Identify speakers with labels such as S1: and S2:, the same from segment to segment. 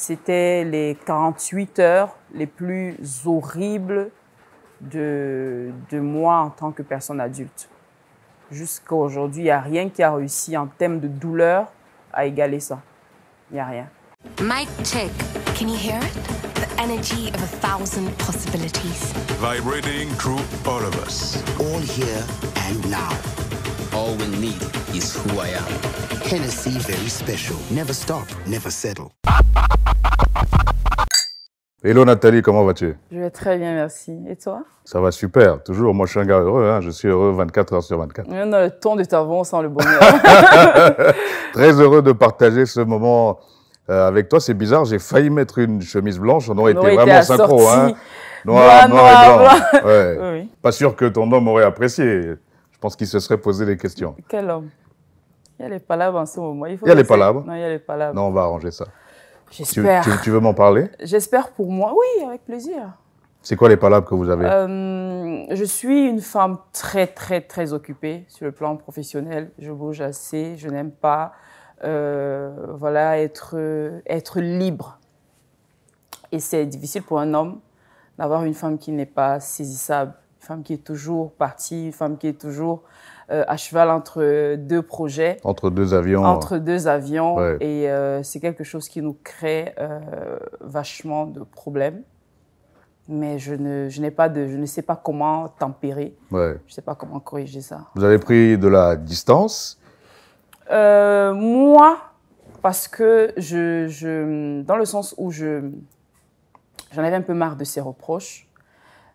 S1: c'était les 48 heures les plus horribles de, de moi en tant que personne adulte. Jusqu'à aujourd'hui, il n'y a rien qui a réussi en termes de douleur à égaler ça. Il n'y a rien.
S2: Mic check. Can you hear it? The energy of a thousand possibilities.
S3: Vibrating through all of us.
S4: All here and now.
S5: All we need is who I am.
S4: Hennessy very special. Never stop, never settle.
S6: Hello Nathalie, comment vas-tu?
S1: Je vais très bien, merci. Et toi?
S6: Ça va super, toujours. Moi, je suis un gars heureux, hein. je suis heureux 24 heures sur 24.
S1: Même dans le ton de ta voix, on sent le bonheur.
S6: Très heureux de partager ce moment euh, avec toi. C'est bizarre, j'ai failli mettre une chemise blanche, on aurait
S1: On
S6: été
S1: aurait été
S6: vraiment synchro. Hein. Noir,
S1: Noir,
S6: noir et blanc.
S1: noir,
S6: Ouais.
S1: Oui, oui.
S6: Pas sûr que ton homme aurait apprécié. Je pense qu'il se serait posé des questions.
S1: Quel homme? Il y a les palabres en ce moment. faut
S6: Il y a les palabres
S1: Non, il y a les palabres.
S6: Non, on va arranger ça. Tu,
S1: J'espère.
S6: tu- tu veux m'en parler?
S1: J'espère pour moi. Oui, avec plaisir.
S6: C'est quoi les palabres que vous avez?
S1: Euh, je suis une femme très, très, très occupée sur le plan professionnel. Je bouge assez, je n'aime pas euh, voilà, être, être libre. Et c'est difficile pour un homme d'avoir une femme qui n'est pas saisissable, une femme qui est toujours partie, une femme qui est toujours euh, à cheval entre deux projets
S6: Entre deux avions
S1: entre deux avions
S6: Ouais.
S1: et euh, c'est quelque chose qui nous crée euh, vachement de problèmes. Mais je ne, je n'ai pas de, je ne sais pas comment tempérer,
S6: ouais.
S1: je ne sais pas comment corriger ça.
S6: Vous avez pris de la distance?
S1: Moi, parce que je, je, dans le sens où je, j'en avais un peu marre de ses reproches,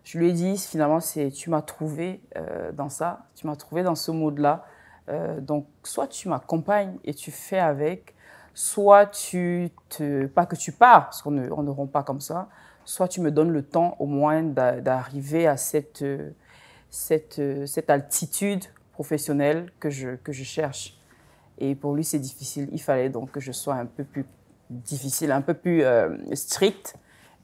S1: je lui ai dit finalement, c'est, tu m'as trouvé euh, dans ça, tu m'as trouvé dans ce mode-là. Euh, donc, soit tu m'accompagnes et tu fais avec, soit tu te, pas que tu pars, parce qu'on ne, on ne rompt pas comme ça, soit tu me donnes le temps au moins d'a- d'arriver à cette, cette, cette altitude professionnelle que je, que je cherche. Et pour lui, c'est difficile. Il fallait donc que je sois un peu plus difficile, un peu plus euh, strict.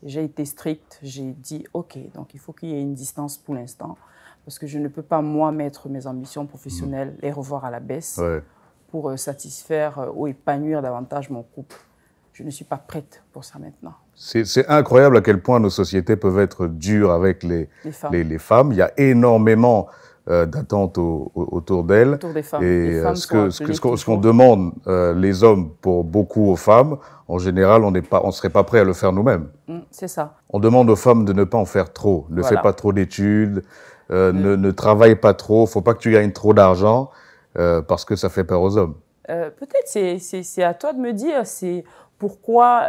S1: J'ai été stricte. J'ai dit, OK, donc il faut qu'il y ait une distance pour l'instant. Parce que je ne peux pas, moi, mettre mes ambitions professionnelles et revoir à la baisse
S6: ouais.
S1: pour euh, satisfaire euh, ou épanouir davantage mon couple. Je ne suis pas prête pour ça maintenant.
S6: C'est c'est incroyable à quel point nos sociétés peuvent être dures avec les,
S1: Les femmes,
S6: les, les femmes. Il y a énormément euh, au- au- autour d'elles.
S1: autour des femmes.
S6: Et euh,
S1: femmes
S6: ce qu'on ce qu'on
S1: toujours-
S6: demande, euh, les hommes, pour beaucoup aux femmes, en général, on on serait pas prêt à le faire nous-mêmes.
S1: Mm, C'est ça.
S6: On demande aux femmes de ne pas en faire trop. Ne
S1: Voilà.
S6: fais pas trop d'études, euh,
S1: Mm.
S6: ne, ne travaille pas trop. Faut pas que tu gagnes trop d'argent parce que ça fait peur aux hommes.
S1: Peut-être c'est- à toi de me dire c'est pourquoi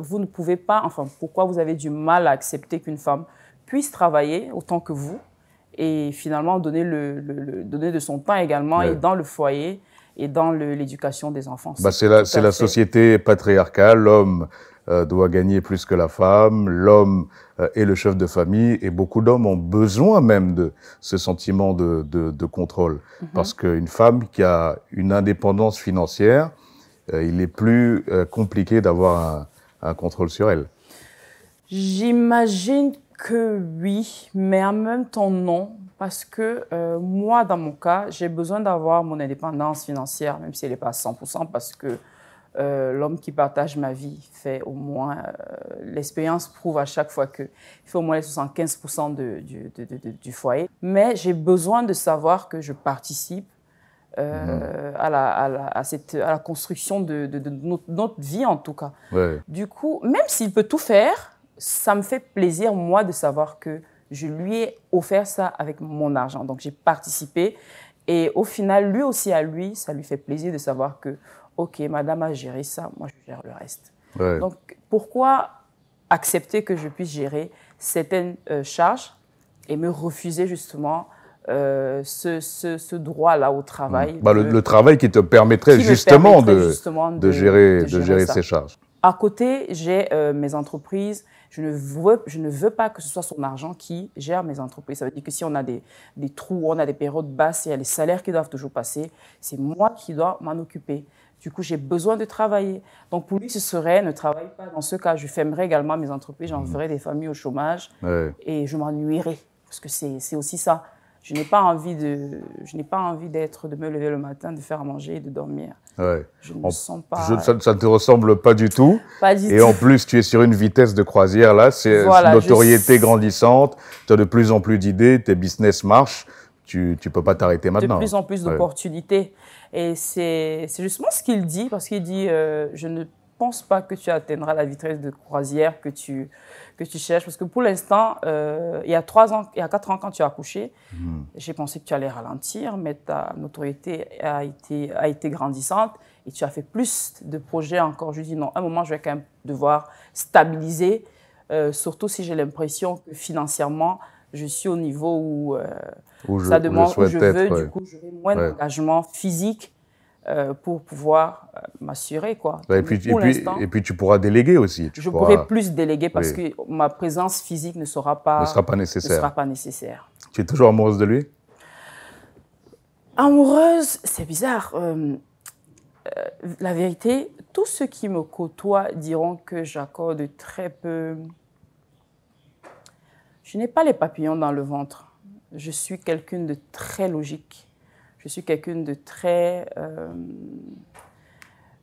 S1: vous ne pouvez pas, enfin pourquoi vous avez du mal à accepter qu'une femme puisse travailler autant que vous et finalement donner, le, le- le- donner de son temps également
S6: Ouais.
S1: et dans le foyer et dans l'éducation des enfants.
S6: Bah, c'est la, société patriarcale. L'homme euh, doit gagner plus que la femme. L'homme euh, est le chef de famille. Et beaucoup d'hommes ont besoin même de ce sentiment de, de, de contrôle.
S1: Mhm.
S6: Parce qu'une femme qui a une indépendance financière, euh, il est plus compliqué d'avoir un, un contrôle sur elle.
S1: J'imagine que oui, mais en même temps non, parce que euh, moi, dans mon cas, j'ai besoin d'avoir mon indépendance financière, même si elle n'est pas à 100%, parce que euh, l'homme qui partage ma vie fait au moins, euh, l'expérience prouve à chaque fois qu'il fait au moins les 75% de- du, de- de- de- du foyer. Mais j'ai besoin de savoir que je participe euh, à, la, à, la, à, cette, à la construction de, de- de notre, notre vie, en tout cas.
S6: Ouais.
S1: Du coup, même s'il peut tout faire, ça me fait plaisir, moi, de savoir que je lui ai offert ça avec mon argent. Donc, j'ai participé. Et au final, lui aussi, à lui, ça lui fait plaisir de savoir que, OK, madame a géré ça, moi, je gère le reste.
S6: Ouais.
S1: Donc, pourquoi accepter que je puisse gérer certaines euh, charges et me refuser justement euh, ce, ce- ce droit-là au travail
S6: Bah, le,
S1: de-
S6: le travail qui te permettrait
S1: qui
S6: justement,
S1: permettrait
S6: de,
S1: justement
S6: de gérer, de gérer ces charges.
S1: À côté, j'ai euh, mes entreprises. Je ne, veux, je ne veux pas que ce soit son argent qui gère mes entreprises. Ça veut dire que si on a des, des trous, on a des périodes basses, il y a les salaires qui doivent toujours passer, c'est moi qui dois m'en occuper. Du coup, j'ai besoin de travailler. Donc, pour lui, ce serait ne travaille pas. Dans ce cas, je fermerai également mes entreprises, j'enverrai des familles au chômage
S6: Ouais.
S1: et je m'ennuierai. Parce que c'est aussi ça. Je n'ai pas envie de, je n'ai pas envie d'être, de me lever le matin, de faire à manger et de dormir.
S6: Ouais.
S1: Je ne
S6: En-
S1: me sens pas.
S6: Je- ça, ça ne te ressemble pas du tout.
S1: pas du
S6: Et
S1: tout.
S6: en plus, tu es sur une vitesse de croisière, là, c'est
S1: Voilà,
S6: notoriété
S1: je-
S6: grandissante, tu as de plus en plus d'idées, tes business marchent, tu ne peux pas t'arrêter
S1: de
S6: maintenant.
S1: plus en plus
S6: Ouais.
S1: d'opportunités. Et c'est c'est justement ce qu'il dit, parce qu'il dit euh, Je ne pense pas que tu atteindras la vitesse de croisière que tu, que tu cherches. Parce que pour l'instant, euh, il y a trois ans, il y a quatre ans, quand tu as accouché,
S6: Hmm.
S1: j'ai pensé que tu allais ralentir, mais ta notoriété a été, a été grandissante et tu as fait plus de projets encore. Je dis Non, à un moment, je vais quand même devoir stabiliser, euh, surtout si j'ai l'impression que financièrement, je suis au niveau où. euh,
S6: Où je,
S1: ça
S6: où je
S1: demande où je
S6: être,
S1: veux,
S6: ouais.
S1: du coup, j'aurai moins
S6: Ouais.
S1: d'engagement physique euh, pour pouvoir euh, m'assurer, quoi.
S6: Et, puis, et,
S1: pour
S6: puis,
S1: l'instant,
S6: et puis tu pourras déléguer aussi. Tu
S1: je
S6: pourras-
S1: pourrai plus déléguer parce
S6: Oui.
S1: que ma présence physique ne sera pas,
S6: ne sera pas
S1: ne
S6: nécessaire.
S1: sera pas nécessaire.
S6: Tu es toujours amoureuse de lui?
S1: Amoureuse, c'est bizarre. euh, euh, la vérité, tous ceux qui me côtoient diront que j'accorde très peu. Je n'ai pas les papillons dans le ventre. Je suis quelqu'un de très logique. Je suis quelqu'un de très. euh,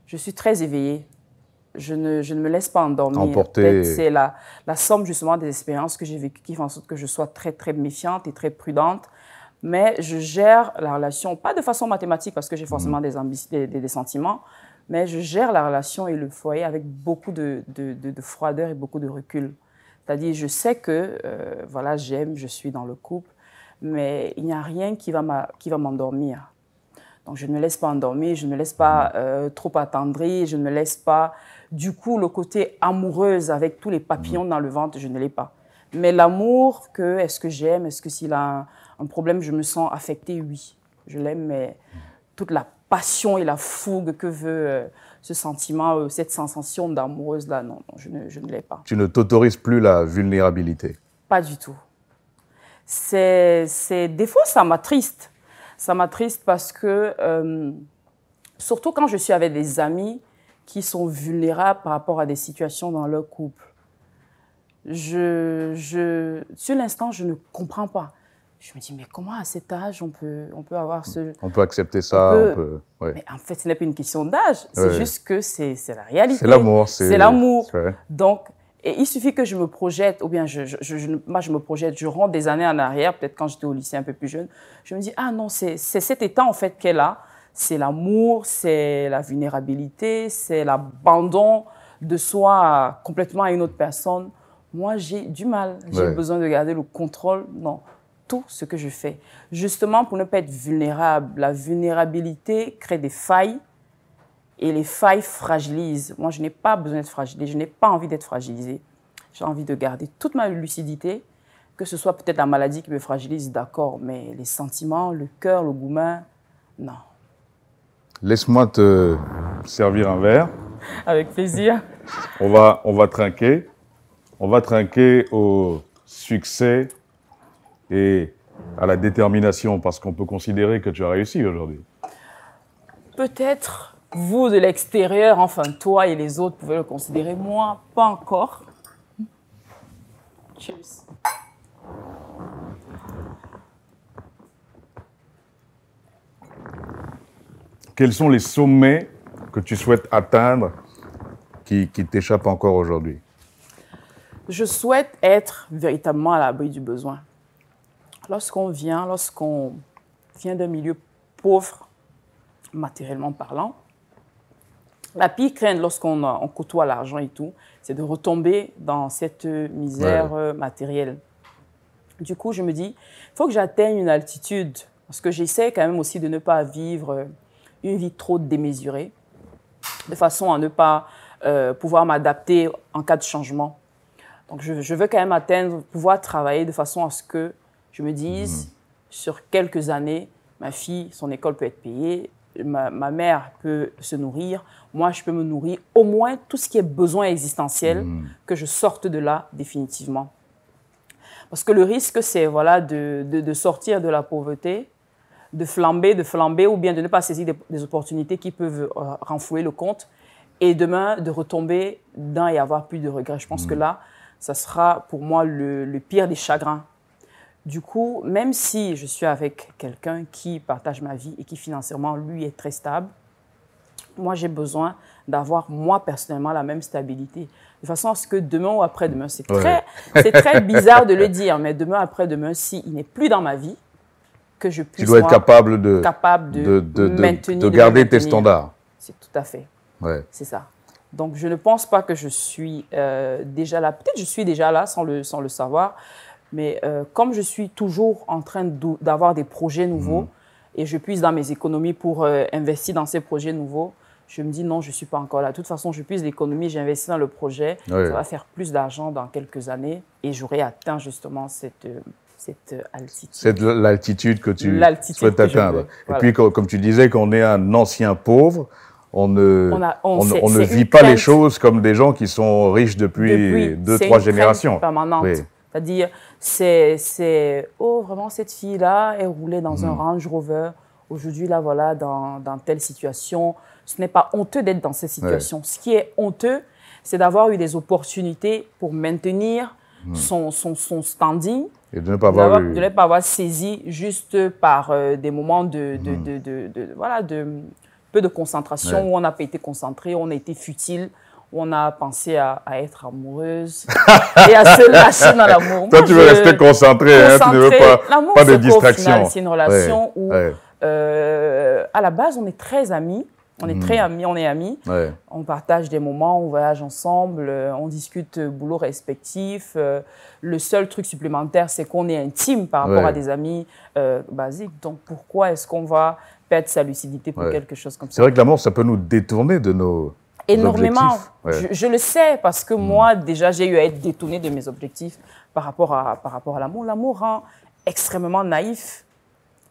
S1: je suis très éveillée. Je ne, je ne me laisse pas endormir.
S6: Emporter.
S1: C'est la, la somme justement des expériences que j'ai vécues qui font en sorte que je sois très, très méfiante et très prudente mais je gère la relation, pas de façon mathématique parce que j'ai forcément des, ambi- des, des- des sentiments, mais je gère la relation et le foyer avec beaucoup de, de- de- de froideur et beaucoup de recul. C'est-à-dire, je sais que, euh, voilà, j'aime, je suis dans le couple, mais il n'y a rien qui va m'endormir. Donc, je ne me laisse pas endormir, je ne me laisse pas euh, trop attendrir, je ne me laisse pas. Du coup, le côté amoureuse avec tous les papillons dans le ventre, je ne l'ai pas. Mais l'amour, que est-ce que j'aime, est-ce que s'il a un, un problème, je me sens affectée, oui. Je l'aime, mais toute la passion et la fougue que veut euh, ce sentiment, euh, cette sensation d'amoureuse-là, non, non, je ne, je ne l'ai pas.
S6: Tu ne t'autorises plus la vulnérabilité?
S1: Pas du tout. C'est, c'est, des fois, ça m'attriste. Ça m'attriste parce que, euh, surtout quand je suis avec des amis qui sont vulnérables par rapport à des situations dans leur couple, je, je, sur l'instant, je ne comprends pas. Je me dis, mais comment à cet âge on peut, on peut avoir ce...
S6: On peut accepter ça,
S1: On peut-
S6: on peut... ouais.
S1: Mais en fait, ce n'est pas une question d'âge, c'est
S6: Ouais.
S1: juste que c'est, c'est la réalité.
S6: C'est l'amour.
S1: C'est l'amour. Donc, et il suffit que je me projette, ou bien je, je- je- je- moi je me projette, je rentre des années en arrière, peut-être quand j'étais au lycée un peu plus jeune, je me dis, ah non, c'est cet état en fait qu'elle a, c'est l'amour, c'est la vulnérabilité, c'est l'abandon de soi complètement à une autre personne. Moi, j'ai du mal, j'ai
S6: Ouais.
S1: besoin de garder le contrôle dans tout ce que je fais. Justement pour ne pas être vulnérable. La vulnérabilité crée des failles et les failles fragilisent. Moi, je n'ai pas besoin d'être fragilisée, je n'ai pas envie d'être fragilisée. J'ai envie de garder toute ma lucidité, que ce soit peut-être la maladie qui me fragilise, d'accord, mais les sentiments, le cœur, le gourmand, non.
S6: Laisse-moi te servir un verre.
S1: Avec plaisir.
S6: On va, on va trinquer. On va trinquer au succès et à la détermination, parce qu'on peut considérer que tu as réussi aujourd'hui.
S1: Peut-être vous de l'extérieur, enfin toi et les autres pouvez le considérer, moi, pas encore. Cheers.
S6: Quels sont les sommets que tu souhaites atteindre qui, qui t'échappent encore aujourd'hui?
S1: Je souhaite être véritablement à l'abri du besoin. Lorsqu'on vient, lorsqu'on vient d'un milieu pauvre, matériellement parlant, la pire crainte lorsqu'on on côtoie l'argent et tout, c'est de retomber dans cette misère
S6: Ouais.
S1: euh, matérielle. Du coup, je me dis, il faut que j'atteigne une altitude, parce que j'essaie quand même aussi de ne pas vivre euh, une vie trop démesurée, de façon à ne pas euh, pouvoir m'adapter en cas de changement. Donc, je, je veux quand même atteindre, pouvoir travailler de façon à ce que je me dise, sur quelques années, ma fille, son école peut être payée, ma, ma mère peut se nourrir, moi, je peux me nourrir, au moins tout ce qui est besoin existentiel, que je sorte de là définitivement. Parce que le risque, c'est voilà, de, de, de sortir de la pauvreté, de flamber, de flamber, ou bien de ne pas saisir des, des opportunités qui peuvent euh, renflouer le compte, et demain de retomber dans et avoir plus de regrets. Je pense que là, ça sera pour moi le, le pire des chagrins. Du coup, même si je suis avec quelqu'un qui partage ma vie et qui financièrement, lui, est très stable, moi, j'ai besoin d'avoir, moi, personnellement, la même stabilité. De façon à ce que demain ou après-demain, c'est
S6: Ouais.
S1: très, bizarre de le dire, mais demain après-demain, s'il n'est plus dans ma vie, que je puisse
S6: Tu dois être capable de,
S1: capable de,
S6: de, de, de-
S1: maintenir,
S6: de
S1: de
S6: garder tes standards.
S1: C'est tout à fait.
S6: Ouais.
S1: C'est ça. Donc, je ne pense pas que je suis euh, déjà là. Peut-être je suis déjà là sans le, sans le savoir. Mais euh, comme je suis toujours en train d'avoir des projets nouveaux
S6: Mhm.
S1: et je puise dans mes économies pour euh, investir dans ces projets nouveaux, je me dis non, je ne suis pas encore là. De toute façon, je puise l'économie, j'ai investi dans le projet. Ça va faire plus d'argent dans quelques années et j'aurai atteint justement cette, euh, cette altitude.
S6: C'est de l'altitude que tu souhaites atteindre. Et
S1: voilà.
S6: puis, co- comme tu disais, qu'on est un ancien pauvre, on ne,
S1: On a- on-
S6: on ne-
S1: c'est-
S6: on ne
S1: c'est
S6: vit pas les choses comme des gens qui sont riches depuis,
S1: Depuis,
S6: deux, trois générations.
S1: permanente.
S6: Oui.
S1: C'est-à-dire, c'est, c'est, oh, vraiment, cette fille-là, elle roulait dans
S6: Mm.
S1: un Range Rover. Aujourd'hui, là, voilà, dans, dans telle situation. Ce n'est pas honteux d'être dans cette situation. Ce qui est honteux, c'est d'avoir eu des opportunités pour maintenir son, son, son standing,
S6: Et de ne pas Mm. avoir eu.
S1: de ne pas avoir saisi juste par euh, des moments de,
S6: Mm.
S1: de, de, de- de- voilà, de peu de concentration,
S6: Ouais.
S1: où on n'a pas été concentré, on a été futile, on a pensé à, à être amoureuse et à se lâcher dans l'amour.
S6: Toi,
S1: Moi,
S6: tu veux rester concentré, hein, tu ne veux pas, pas de
S1: c'est
S6: distraction.
S1: C'est une relation où,
S6: Ouais,
S1: euh, à la base, on est très amis. On est
S6: Mm.
S1: très amis, on est amis.
S6: ouais.
S1: On partage des moments, on voyage ensemble, euh, on discute euh, boulot respectif. euh, le seul truc supplémentaire, c'est qu'on est intime par rapport
S6: Ouais.
S1: à des amis euh, basiques. Donc pourquoi est-ce qu'on va perdre sa lucidité pour
S6: Ouais.
S1: quelque chose comme
S6: C'est
S1: ça?
S6: vrai que l'amour, ça peut nous détourner de nos
S1: Énormément.
S6: Ouais.
S1: Je, je le sais parce que moi, déjà, j'ai eu à être détournée de mes objectifs par rapport à, par rapport à l'amour. L'amour rend extrêmement naïf.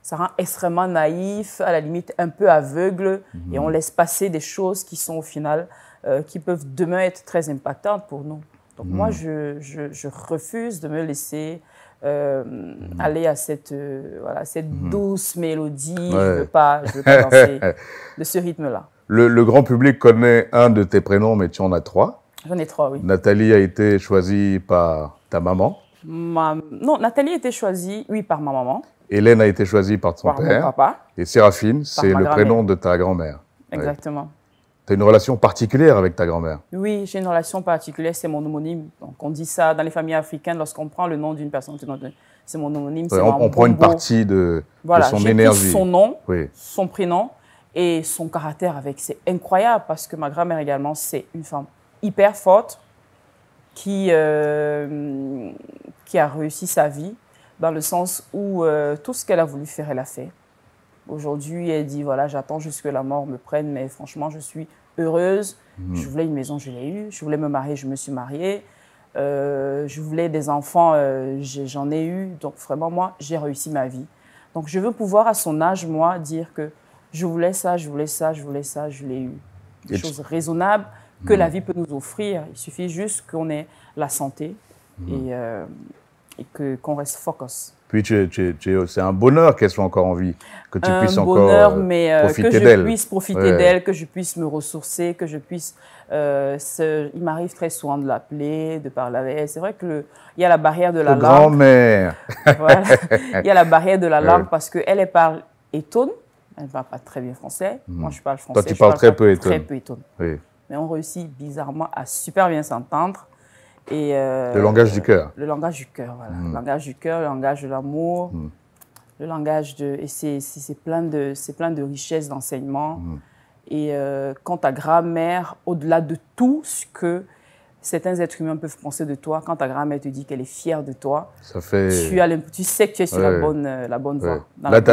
S1: Ça rend extrêmement naïf, à la limite un peu aveugle, et on laisse passer des choses qui sont au final, euh, qui peuvent demain être très impactantes pour nous. Donc moi, je, je- je refuse de me laisser euh, aller à cette, euh, voilà, cette douce mélodie. Je
S6: Ouais.
S1: ne veux pas, je veux pas danser de ce rythme-là.
S6: Le, le grand public connaît un de tes prénoms, mais tu en as trois.
S1: J'en ai trois, oui.
S6: Nathalie a été choisie par ta maman.
S1: Ma- Non, Nathalie a été choisie, oui, par ma maman,
S6: Hélène a été choisie par ton
S1: par mon
S6: père.
S1: papa.
S6: Et Séraphine, c'est le prénom de ta grand-mère. Ouais.
S1: Exactement.
S6: Tu as une relation particulière avec ta grand-mère?
S1: Oui, j'ai une relation particulière, c'est mon homonyme. Donc, on dit ça dans les familles africaines, lorsqu'on prend le nom d'une personne, c'est mon homonyme. c'est
S6: Ouais, on,
S1: mon
S6: on prend une partie de,
S1: voilà,
S6: de son
S1: pris
S6: énergie.
S1: son nom,
S6: Oui.
S1: son prénom et son caractère avec. C'est incroyable parce que ma grand-mère également, c'est une femme hyper forte qui, euh, qui a réussi sa vie dans le sens où euh, tout ce qu'elle a voulu faire, elle a fait. Aujourd'hui, elle dit voilà, j'attends juste que la mort me prenne, mais franchement, je suis heureuse.
S6: Mhm.
S1: Je voulais une maison, je l'ai eue. Je voulais me marier, je me suis mariée. Euh, je voulais des enfants, euh, j'en ai eu. Donc vraiment, moi, j'ai réussi ma vie. Donc je veux pouvoir, à son âge, moi, dire que je voulais ça, je voulais ça, je voulais ça, je l'ai eu. Des choses raisonnables que la vie peut nous offrir. Il suffit juste qu'on ait la santé et, euh, et que- qu'on reste focus.
S6: Puis tu tu tu c'est un bonheur qu'elle soit encore en vie, que tu
S1: un
S6: puisses encore
S1: bonheur,
S6: euh,
S1: mais euh, que
S6: profiter
S1: je
S6: d'elle.
S1: puisse profiter
S6: Ouais.
S1: d'elle, que je puisse me ressourcer, que je puisse. euh, se- il m'arrive très souvent de l'appeler, de parler avec elle. C'est vrai que le- il y a la barrière de la langue.
S6: grand-mère.
S1: Voilà. Il y a la barrière de la langue parce qu'elle, elle parle étonne. Elle ne parle pas très bien français. Moi, je parle français.
S6: Hmm. tu parles
S1: parle
S6: très peu
S1: Très
S6: étonne.
S1: peu étonne.
S6: Oui.
S1: Mais on réussit bizarrement à super bien s'entendre. Et, euh,
S6: Le langage du cœur.
S1: Le langage du cœur, voilà.
S6: Mm.
S1: Le langage du cœur, le langage de l'amour,
S6: Mm.
S1: le langage de. Et c'est- plein, de- plein de richesses d'enseignement.
S6: Mm.
S1: Et euh, quand ta grand-mère, au-delà de tout ce que certains êtres humains peuvent penser de toi, quand ta grand-mère te dit qu'elle est fière de toi,
S6: Ça fait.
S1: tu, as l'imp- tu sais que tu es sur
S6: Ouais.
S1: la bonne, euh, la bonne voie.
S6: Ouais.
S1: dans
S6: Là, tu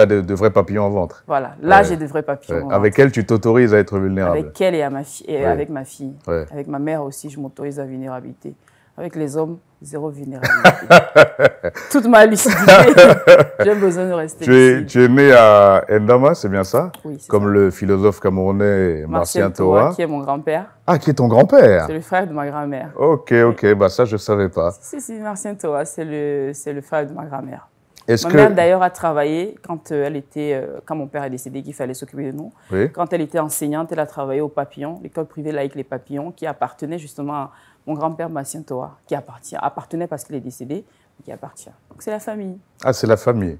S6: as, de, de vrais papillons au ventre.
S1: Voilà, là,
S6: Ouais.
S1: j'ai de vrais papillons.
S6: Ouais. Avec elle, tu t'autorises à être vulnérable.
S1: Avec elle et, à ma et avec ma fille. Avec ma mère aussi, je m'autorise la vulnérabilité. Avec les hommes, zéro vulnérabilité. Toute ma lucidité, j'ai besoin de rester
S6: Tu es, tu es né à Ndama, c'est bien ça
S1: Oui,
S6: Comme
S1: ça.
S6: le philosophe camerounais Martien Toa.
S1: qui est mon grand-père.
S6: Ah, qui est ton grand-père
S1: C'est le frère de ma grand-mère.
S6: Ok, ok, bah ça je savais pas.
S1: Si, si, Martien Toa, c'est le, le frère de ma grand-mère. Ma
S6: que
S1: mère, d'ailleurs, a travaillé quand euh, elle était, euh, quand mon père est décédé, qu'il fallait s'occuper de nous.
S6: oui,
S1: Quand elle était enseignante, elle a travaillé au Papillon, l'école privée laïque Les Papillons, qui appartenait justement à mon grand-père Massien Toa, qui appartient, appartenait parce qu'il est décédé, qui appartient. Donc c'est la famille.
S6: Ah, c'est la famille.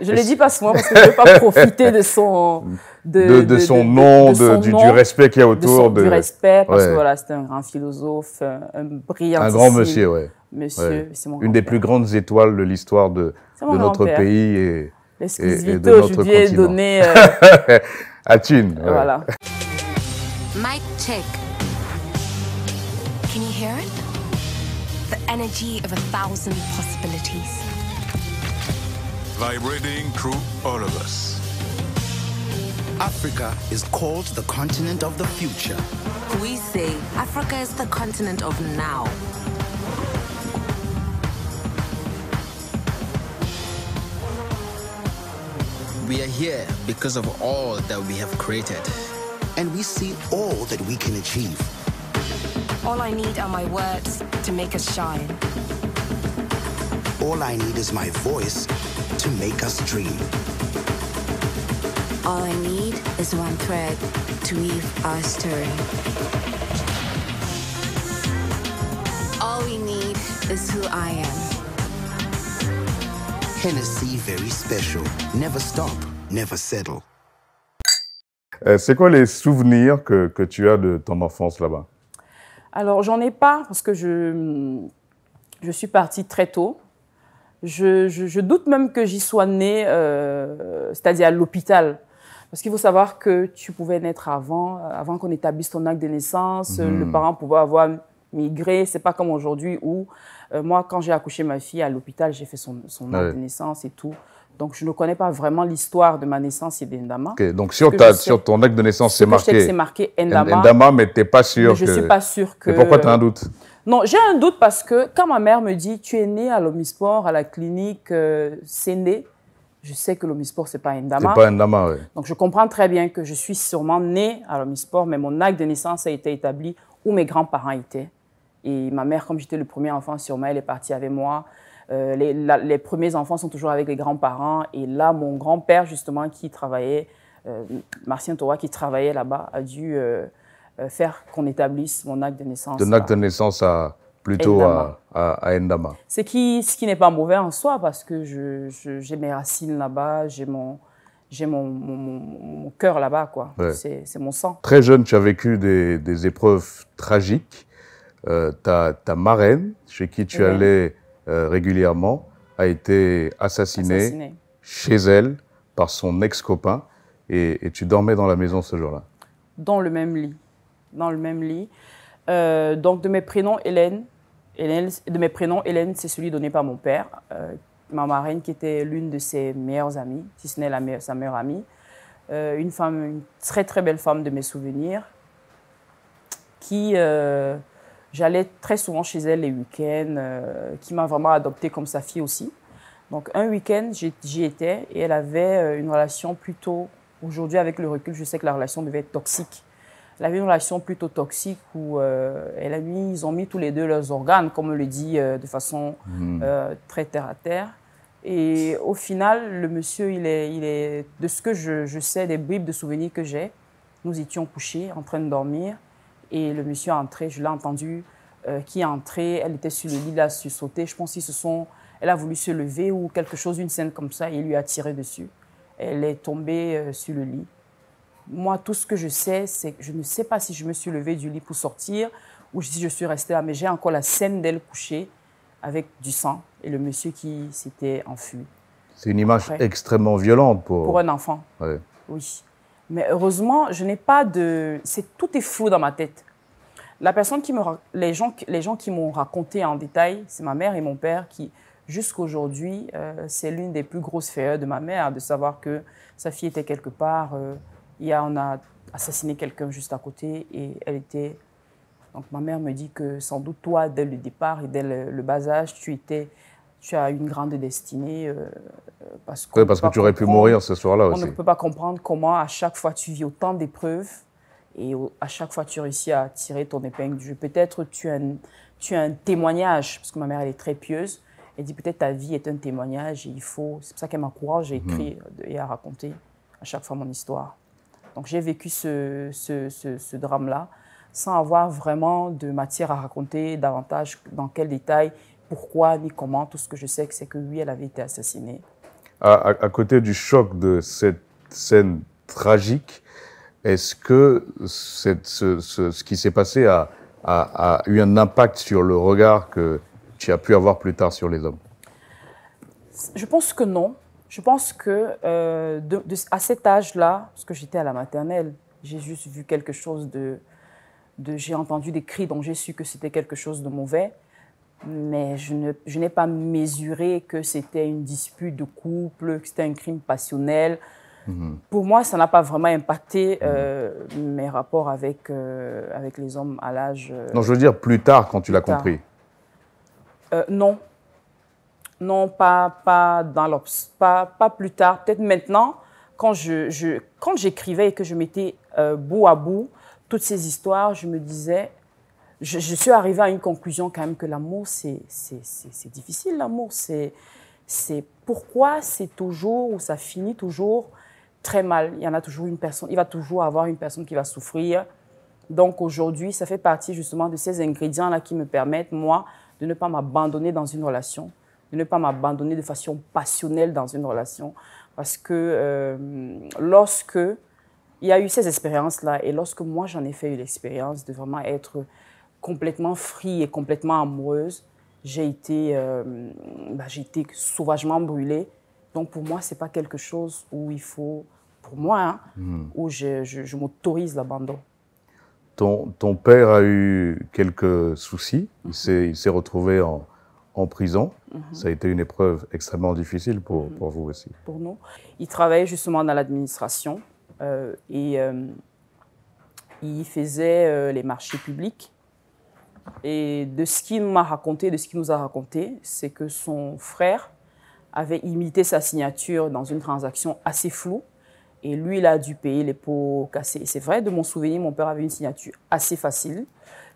S1: Je ne le dis pas souvent parce que je ne veux pas profiter de son,
S6: De, de son nom, de-
S1: son
S6: du, respect qu'il y a
S1: de
S6: autour.
S1: son-
S6: de,
S1: du respect, parce
S6: Ouais.
S1: que voilà, c'était un grand philosophe, un, un brillant
S6: Un grand monsieur, ouais.
S1: Monsieur,
S6: Ouais.
S1: c'est mon
S6: Une des plus grandes étoiles de l'histoire de, notre pays et, et- et de notre
S1: aujourd'hui est
S6: continent.
S1: donnée. euh,
S6: à Thune. ouais.
S1: Voilà.
S2: Mic check. Can hear it? The energy of a thousand possibilities.
S3: Vibrating through all of us.
S4: Africa is called the continent of the future.
S7: We say Africa is the continent of now.
S5: We are here because of all that we have created.
S4: And we see all that we can achieve.
S2: All I need are my words to make us shine.
S4: All I need is my voice to make us dream.
S7: All I need is one thread to weave our story. All we need is who I am.
S4: Hennessy very special. Never stop, never settle.
S6: Euh, C'est quoi les souvenirs que, que tu as de ton enfance là-bas
S1: Alors, j'en ai pas parce que je, je suis partie très tôt. Je, je- je doute même que j'y sois née, euh, c'est-à-dire à, l'hôpital. Parce qu'il faut savoir que tu pouvais naître avant, euh, avant qu'on établisse ton acte de naissance. euh, Le parent pouvait avoir migré. C'est pas comme aujourd'hui où, euh, moi, quand j'ai accouché ma fille à l'hôpital, j'ai fait son, son acte
S6: Ouais.
S1: de naissance et tout. Donc, je ne connais pas vraiment l'histoire de ma naissance et d'Endama.
S6: Donc sur,
S1: que
S6: ta,
S1: sais-
S6: sur ton acte de naissance,
S1: Ce
S6: c'est
S1: que que
S6: marqué
S1: c'est marqué Endama.
S6: Ndama, mais tu n'es pas sûr
S1: mais je
S6: que...
S1: suis pas sûre que.
S6: Et pourquoi tu as un doute?
S1: Non, j'ai un doute parce que quand ma mère me dit tu es né à l'Omisport, à la clinique euh, Séné, je sais que l'Omisport, c'est pas
S6: C'est
S1: Ndama.
S6: pas Ndama, ouais.
S1: Donc je comprends très bien que je suis sûrement née à l'Omisport, mais mon acte de naissance a été établi où mes grands-parents étaient. Et ma mère, comme j'étais le premier enfant, sûrement, elle est partie avec moi. Euh, les, la- les premiers enfants sont toujours avec les grands-parents. Et là, mon grand-père, justement, qui travaillait, euh, Martien Toa, qui travaillait là-bas, a dû euh, euh, faire qu'on établisse mon acte de naissance.
S6: Ton acte de naissance à, plutôt à, à, à Ndama.
S1: Ce qui, ce qui n'est pas mauvais en soi, parce que je- je- j'ai mes racines là-bas, j'ai mon, j'ai mon, mon, mon- mon cœur là-bas, quoi.
S6: Ouais.
S1: C'est c'est mon sang.
S6: Très jeune, tu as vécu des, des épreuves tragiques. Euh, ta, ta marraine, chez qui tu
S1: Ouais.
S6: allais euh, régulièrement, a été assassinée,
S1: Assassiné.
S6: chez elle par son ex-copain et, et tu dormais dans la maison ce jour-là?
S1: dans le même lit. Dans le même lit. Euh, donc, de mes prénoms, Hélène. Hélène de mes prénoms, Hélène, c'est celui donné par mon père. Euh, ma marraine, qui était l'une de ses meilleures amies, si ce n'est sa meilleure amie. Euh, une femme, une très, très belle femme de mes souvenirs, qui. J'allais très souvent chez elle les week-ends, euh, qui m'a vraiment adoptée comme sa fille aussi. Donc, un week-end, j'y étais et elle avait euh, une relation plutôt. Aujourd'hui, avec le recul, je sais que la relation devait être toxique. Elle avait une relation plutôt toxique où euh, elle a mis, ils ont mis tous les deux leurs organes, comme on le dit euh, de façon euh, très terre à terre. Et au final, le monsieur, il est, il est de ce que je, je sais, des bribes de souvenirs que j'ai, nous étions couchés en train de dormir et le monsieur est entré, je l'ai entendu, euh, qui est entré, elle était sur le lit, il a su sauter. Je pense qu'ils se sont, elle a voulu se lever ou quelque chose, une scène comme ça, et il lui a tiré dessus. Elle est tombée euh, sur le lit. Moi, tout ce que je sais, c'est que je ne sais pas si je me suis levée du lit pour sortir ou si je suis restée là, mais j'ai encore la scène d'elle couchée avec du sang et le monsieur qui s'était enfui.
S6: C'est une image
S1: Après.
S6: extrêmement violente pour...
S1: Pour un enfant,
S6: Ouais.
S1: oui. Mais heureusement, je n'ai pas de... C'est, tout est flou dans ma tête. La personne qui me... Les gens, les gens qui m'ont raconté en détail, c'est ma mère et mon père qui, jusqu'aujourd'hui, euh, c'est l'une des plus grosses frayeurs de ma mère de savoir que sa fille était quelque part. il y a, on a assassiné quelqu'un juste à côté et elle était... Donc ma mère me dit que sans doute toi, dès le départ et dès le, le bas âge, tu étais... Tu as une grande destinée. euh, parce,
S6: Ouais,
S1: peut
S6: que tu aurais pu mourir ce soir-là
S1: on
S6: aussi.
S1: ne peut pas comprendre comment à chaque fois tu vis autant d'épreuves et à chaque fois tu réussis à tirer ton épingle du jeu. Peut-être tu as, un, tu as un témoignage, parce que ma mère elle est très pieuse. Elle dit peut-être ta vie est un témoignage et il faut. C'est pour ça qu'elle m'encourage à écrire et à raconter à chaque fois mon histoire. Donc j'ai vécu ce, ce, ce, ce drame-là sans avoir vraiment de matière à raconter davantage dans quel détail, pourquoi ni comment. Tout ce que je sais, c'est que oui, elle avait été assassinée.
S6: À, à- à côté du choc de cette scène tragique, est-ce que cette- ce, ce- ce qui s'est passé a, a- a eu un impact sur le regard que tu as pu avoir plus tard sur les hommes?
S1: Je pense que non. Je pense que euh, de- de- à cet âge-là, parce que j'étais à la maternelle, j'ai juste vu quelque chose de, de j'ai entendu des cris dont j'ai su que c'était quelque chose de mauvais, mais je ne- je n'ai pas mesuré que c'était une dispute de couple, que c'était un crime passionnel. Pour moi, ça n'a pas vraiment impacté euh, mes rapports avec, euh, avec les hommes à l'âge. euh,
S6: Non, je veux dire plus tard quand tu l'as
S1: tard.
S6: compris.
S1: non. Non, pas, pas, dans l'obs- pas, pas plus tard. Peut-être maintenant, quand je, je- quand j'écrivais et que je mettais bout à bout toutes ces histoires, je me disais, je, suis arrivée à une conclusion quand même que l'amour, c'est difficile, l'amour. C'est c'est pourquoi c'est toujours, ou ça finit toujours très mal. Il y en a toujours une personne, il va toujours avoir une personne qui va souffrir. Donc aujourd'hui, ça fait partie justement de ces ingrédients-là qui me permettent, moi, de ne pas m'abandonner dans une relation, de ne pas m'abandonner de façon passionnelle dans une relation. Parce que euh, lorsque il y a eu ces expériences-là, et lorsque moi j'en ai fait eu l'expérience de vraiment être complètement free et complètement amoureuse, j'ai été, euh, bah, j'ai été sauvagement brûlée. Donc pour moi, c'est pas quelque chose où il faut, pour moi, hein, où je, je- je m'autorise l'abandon.
S6: Ton, ton père a eu quelques soucis. Il s'est il s'est retrouvé en, en prison. Ça a été une épreuve extrêmement difficile pour, pour vous aussi.
S1: pour nous. Il travaillait justement dans l'administration euh, et euh, il faisait euh, les marchés publics. Et de ce qu'il m'a raconté, de ce qu'il nous a raconté, c'est que son frère avait imité sa signature dans une transaction assez floue. Et lui, il a dû payer les pots cassés. Et c'est vrai, de mon souvenir, mon père avait une signature assez facile.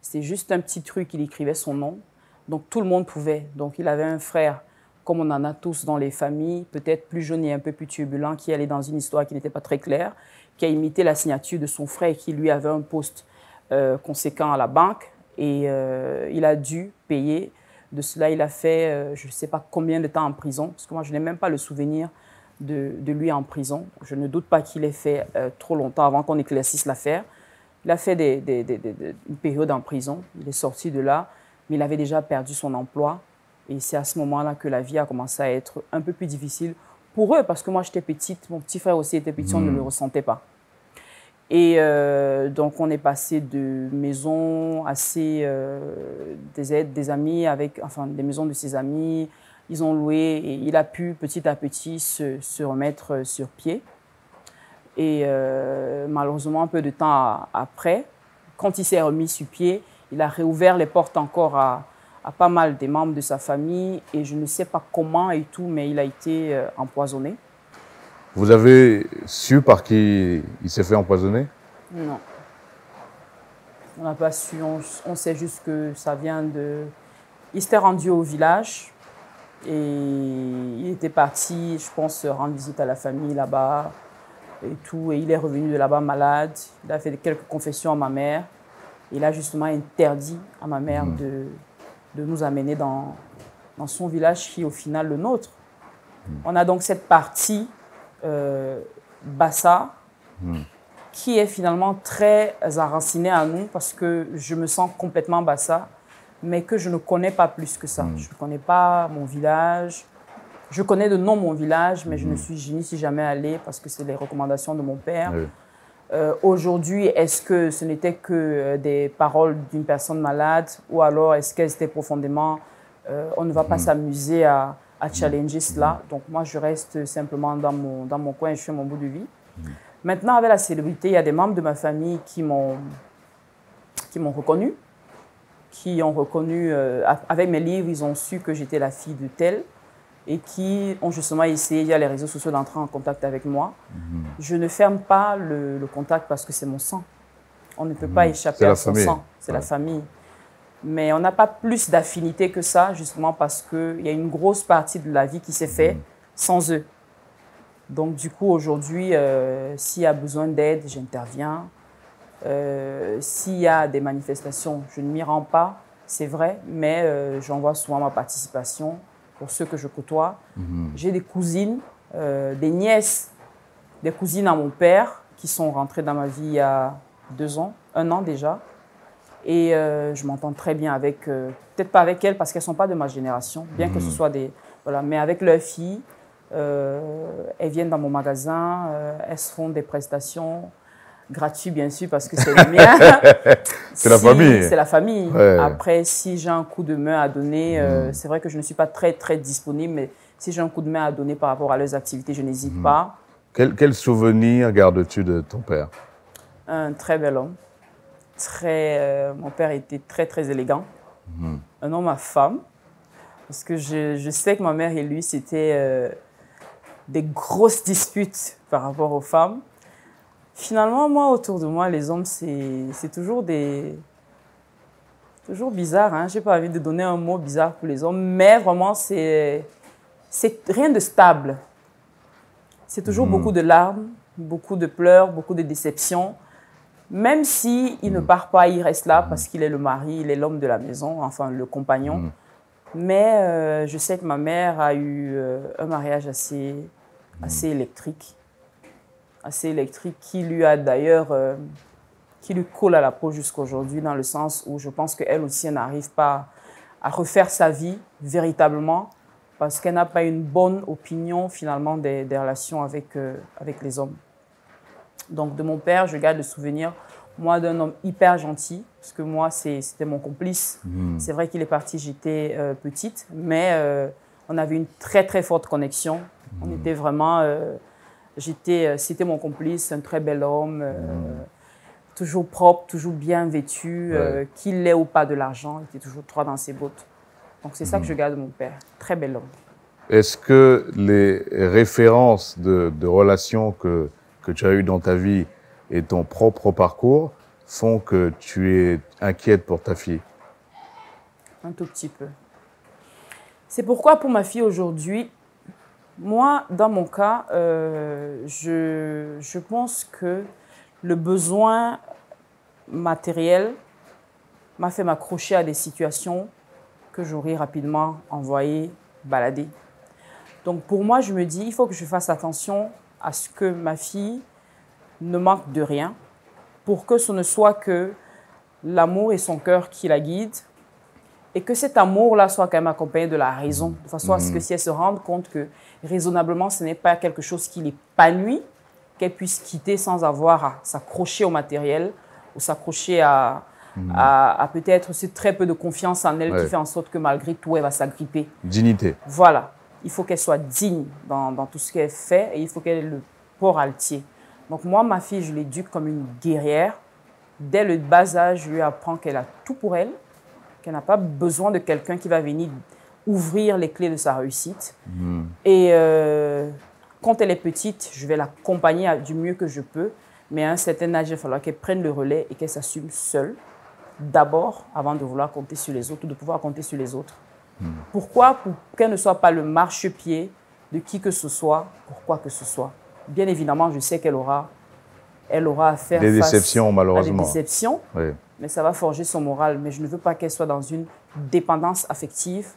S1: C'était juste un petit truc, il écrivait son nom. Donc tout le monde pouvait. Donc il avait un frère, comme on en a tous dans les familles, peut-être plus jeune et un peu plus turbulent, qui allait dans une histoire qui n'était pas très claire, qui a imité la signature de son frère et qui lui avait un poste euh, conséquent à la banque. Et euh, il a dû payer. De cela, il a fait, euh, je ne sais pas combien de temps en prison, parce que moi, je n'ai même pas le souvenir de, de lui en prison. Je ne doute pas qu'il ait fait euh, trop longtemps avant qu'on éclaircisse l'affaire. Il a fait des, des- des- des- des- une période en prison. Il est sorti de là, mais il avait déjà perdu son emploi. Et c'est à ce moment-là que la vie a commencé à être un peu plus difficile pour eux, parce que moi j'étais petite, mon petit frère aussi était petit, on ne le ressentait pas. Et euh, donc on est passé de maisons assez euh, des aides des amis avec enfin des maisons de ses amis. Ils ont loué et il a pu petit à petit se, remettre sur pied. Et euh, malheureusement un peu de temps après quand il s'est remis sur pied il a réouvert les portes encore à, à pas mal des membres de sa famille. Et je ne sais pas comment et tout mais il a été euh, empoisonné
S6: Vous avez su par qui il s'est fait empoisonner?
S1: Non. On n'a pas su, on, on sait juste que ça vient de... Il s'était rendu au village et il était parti, je pense, rendre visite à la famille là-bas et tout. Et il est revenu de là-bas malade. Il a fait quelques confessions à ma mère. Il a justement interdit à ma mère de, de nous amener dans, dans son village qui est au final le nôtre. On a donc cette partie euh, Bassa qui est finalement très enracinée à nous parce que je me sens complètement Bassa, mais que je ne connais pas plus que ça. Je ne connais pas mon village. Je connais de nom mon village, mais je ne suis, je n'y suis jamais allée parce que c'est les recommandations de mon père.
S6: Oui.
S1: Euh, Aujourd'hui, est-ce que ce n'était que euh, des paroles d'une personne malade ou alors est-ce qu'elles étaient profondément... euh, on ne va pas s'amuser à, à challenger cela. Donc moi, je reste simplement dans mon, dans mon coin et je fais mon bout de vie. Maintenant, avec la célébrité, il y a des membres de ma famille qui m'ont reconnu, qui ont reconnu, euh, avec mes livres, ils ont su que j'étais la fille de tel et qui ont justement essayé via les réseaux sociaux d'entrer en contact avec moi. Je ne ferme pas le, le contact parce que c'est mon sang. On ne peut pas
S6: C'est
S1: échapper à son
S6: famille.
S1: sang. C'est la famille. Mais on n'a pas plus d'affinité que ça, justement parce qu'il y a une grosse partie de la vie qui s'est faite sans eux. Donc, du coup, aujourd'hui, euh, s'il y a besoin d'aide, j'interviens. Euh, s'il y a des manifestations, je ne m'y rends pas. c'est vrai, mais euh, j'envoie souvent ma participation pour ceux que je côtoie. J'ai des cousines, des nièces, des cousines à mon père qui sont rentrées dans ma vie il y a deux ans, un an déjà. Et euh, je m'entends très bien avec, euh, peut-être pas avec elles parce qu'elles ne sont pas de ma génération, bien que ce soit des. Voilà, mais avec leurs filles, euh, elles viennent dans mon magasin, elles se font des prestations gratuites, bien sûr, parce que c'est le mien.
S6: C'est la famille.
S1: C'est la famille.
S6: Ouais.
S1: Après, si j'ai un coup de main à donner, euh, c'est vrai que je ne suis pas très, très disponible, mais si j'ai un coup de main à donner par rapport à leurs activités, je n'hésite pas.
S6: Quel, quel souvenir gardes-tu de ton père?
S1: Un très bel homme. Très, euh, mon père était très, très élégant. Un homme à femme. Parce que je, je sais que ma mère et lui, c'était euh, des grosses disputes par rapport aux femmes. Finalement, moi, autour de moi, les hommes, c'est toujours des. Toujours bizarre, hein. J'ai pas envie de donner un mot bizarre pour les hommes, mais vraiment, c'est. C'est rien de stable. C'est toujours beaucoup de larmes, beaucoup de pleurs, beaucoup de déceptions. Même si il ne part pas, il reste là parce qu'il est le mari, il est l'homme de la maison, enfin le compagnon. Mais euh, je sais que ma mère a eu euh, un mariage assez, assez électrique. Assez électrique qui lui a d'ailleurs, euh, qui lui colle à la peau jusqu'aujourd'hui dans le sens où je pense qu'elle aussi n'arrive pas à refaire sa vie véritablement parce qu'elle n'a pas une bonne opinion finalement des, des relations avec, avec les hommes. Donc de mon père, je garde le souvenir, moi, d'un homme hyper gentil, parce que moi, c'était mon complice. C'est vrai qu'il est parti, j'étais euh, petite, mais euh, on avait une très très forte connexion. On était vraiment, euh, j'étais, c'était mon complice, un très bel homme, euh, toujours propre, toujours bien vêtu, qu'il ait ou pas de l'argent, il était toujours droit dans ses bottes. Donc c'est ça que je garde de mon père, très bel homme.
S6: Est-ce que les références de, de relations que, que tu as eues dans ta vie et ton propre parcours font que tu es inquiète pour ta fille
S1: Un tout petit peu. C'est pourquoi pour ma fille aujourd'hui, moi, dans mon cas, euh, je, je pense que le besoin matériel m'a fait m'accrocher à des situations que j'aurais rapidement envoyées balader. Donc pour moi, je me dis, il faut que je fasse attention à ce que ma fille ne manque de rien pour que ce ne soit que l'amour et son cœur qui la guident et que cet amour-là soit quand même accompagné de la raison, de façon à ce que si elle se rende compte que raisonnablement ce n'est pas quelque chose qui l'épanouit, qu'elle puisse quitter sans avoir à s'accrocher au matériel ou s'accrocher à, à, à peut-être ce très peu de confiance en elle
S6: Ouais.
S1: qui fait en sorte que malgré tout, elle va s'agripper.
S6: Dignité.
S1: Voilà. Il faut qu'elle soit digne dans, dans tout ce qu'elle fait et il faut qu'elle ait le port altier. Donc moi, ma fille, je l'éduque comme une guerrière. Dès le bas âge, je lui apprends qu'elle a tout pour elle, qu'elle n'a pas besoin de quelqu'un qui va venir ouvrir les clés de sa réussite. Et euh, quand elle est petite, je vais l'accompagner du mieux que je peux. Mais à un certain âge, il va falloir qu'elle prenne le relais et qu'elle s'assume seule, d'abord, avant de vouloir compter sur les autres ou de pouvoir compter sur les autres. Pourquoi Pour qu'elle ne soit pas le marchepied de qui que ce soit, pour quoi que ce soit? Bien évidemment, je sais qu'elle aura, elle aura à faire
S6: Des
S1: face
S6: déceptions,
S1: à
S6: malheureusement.
S1: des déceptions,
S6: Oui.
S1: mais ça va forger son moral. Mais je ne veux pas qu'elle soit dans une dépendance affective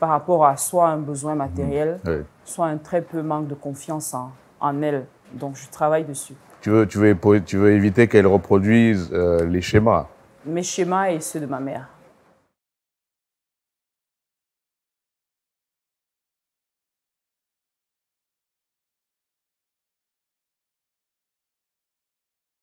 S1: par rapport à soit un besoin matériel,
S6: oui.
S1: soit un très peu manque de confiance en, en elle. Donc je travaille dessus.
S6: Tu veux, tu veux, tu veux éviter qu'elle reproduise euh, les schémas?
S1: Mes schémas et ceux de ma mère.